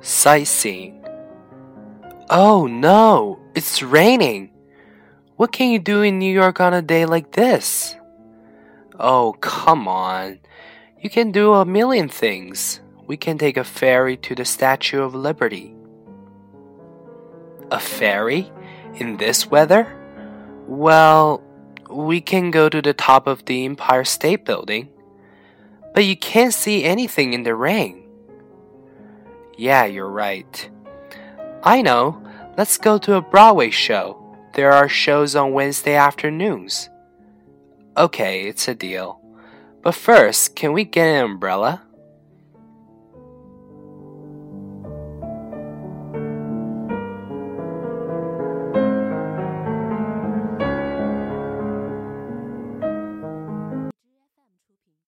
sightseeing. Oh no, it's raining. What can you do in New York on a day like this? Oh, come on. You can do a million things. We can take a ferry to the Statue of Liberty. A ferry? In this weather? Well, we can go to the top of the Empire State Building. But you can't see anything in the rain. Yeah, you're right. I know. Let's go to a Broadway show. There are shows on Wednesday afternoons. Okay, it's a deal. But first, can we get an umbrella?